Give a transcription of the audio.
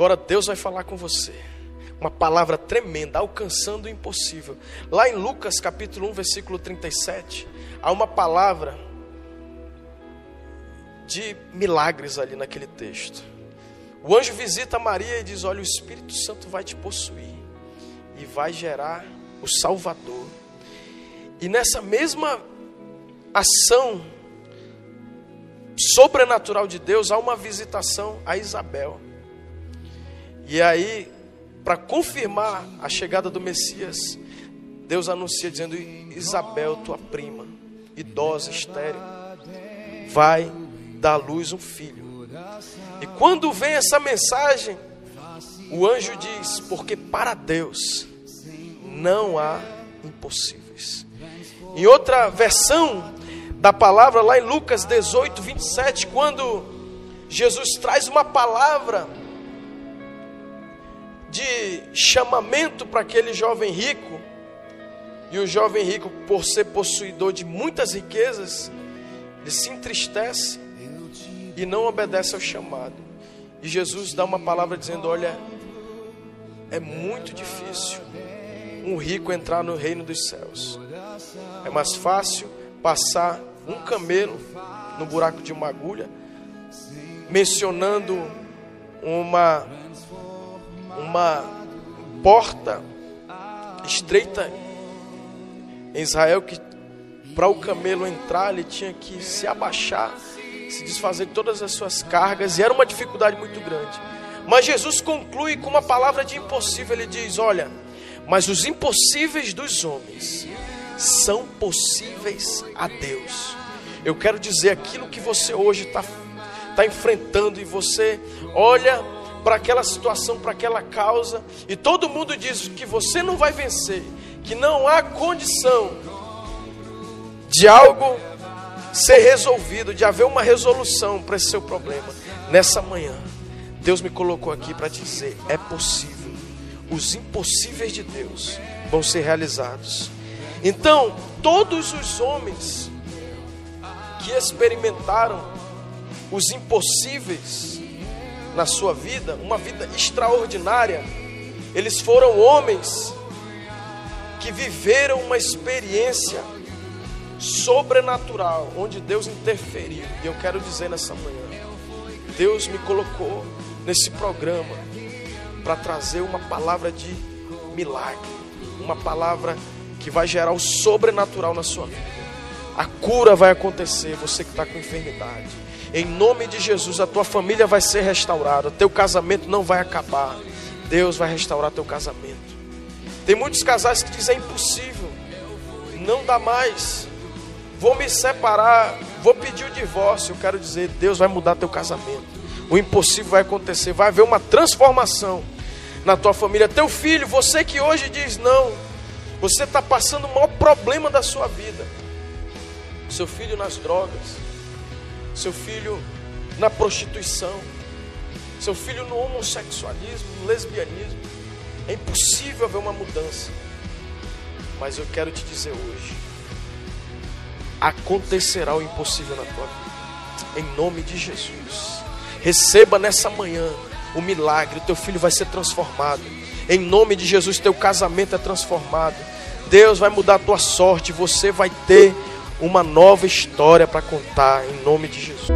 Agora Deus vai falar com você. Uma palavra tremenda, alcançando o impossível. Lá em Lucas capítulo 1, versículo 37, há uma palavra de milagres ali naquele texto. O anjo visita Maria e diz: Olha, o Espírito Santo vai te possuir e vai gerar o Salvador. E nessa mesma ação sobrenatural de Deus, há uma visitação a Isabel. E aí, para confirmar a chegada do Messias, Deus anuncia dizendo: Isabel, tua prima, idosa, estéril, vai dar à luz um filho. E quando vem essa mensagem, o anjo diz: Porque para Deus não há impossíveis. Em outra versão da palavra, lá em Lucas 18, 27, quando Jesus traz uma palavra de chamamento para aquele jovem rico, e o jovem rico, por ser possuidor de muitas riquezas, ele se entristece e não obedece ao chamado. E Jesus dá uma palavra dizendo: Olha, é muito difícil um rico entrar no reino dos céus. É mais fácil passar um camelo no buraco de uma agulha, mencionando uma uma porta estreita em Israel que para o camelo entrar ele tinha que se abaixar, se desfazer de todas as suas cargas e era uma dificuldade muito grande. Mas Jesus conclui com uma palavra de impossível, ele diz: "Olha, mas os impossíveis dos homens são possíveis a Deus. Eu quero dizer aquilo que você hoje está tá enfrentando e você olha para aquela situação, para aquela causa, e todo mundo diz que você não vai vencer, que não há condição de algo ser resolvido, de haver uma resolução para esse seu problema. Nessa manhã, Deus me colocou aqui para dizer: é possível os impossíveis de Deus vão ser realizados. Então, todos os homens que experimentaram os impossíveis na sua vida, uma vida extraordinária, eles foram homens que viveram uma experiência sobrenatural, onde Deus interferiu. E eu quero dizer nessa manhã, Deus me colocou nesse programa para trazer uma palavra de milagre, uma palavra que vai gerar o sobrenatural na sua vida. A cura vai acontecer, você que está com enfermidade. Em nome de Jesus, a tua família vai ser restaurada, teu casamento não vai acabar. Deus vai restaurar teu casamento. Tem muitos casais que dizem é impossível, não dá mais. Vou me separar, vou pedir o divórcio. Eu quero dizer, Deus vai mudar teu casamento o impossível vai acontecer, vai haver uma transformação na tua família. Teu filho, você que hoje diz não, você está passando o maior problema da sua vida. Seu filho nas drogas, seu filho na prostituição, seu filho no homossexualismo, no lesbianismo. É impossível haver uma mudança. Mas eu quero te dizer hoje: acontecerá o impossível na tua vida. Em nome de Jesus. Receba nessa manhã o milagre, o teu filho vai ser transformado. Em nome de Jesus, teu casamento é transformado. Deus vai mudar a tua sorte, você vai ter uma nova história para contar em nome de Jesus.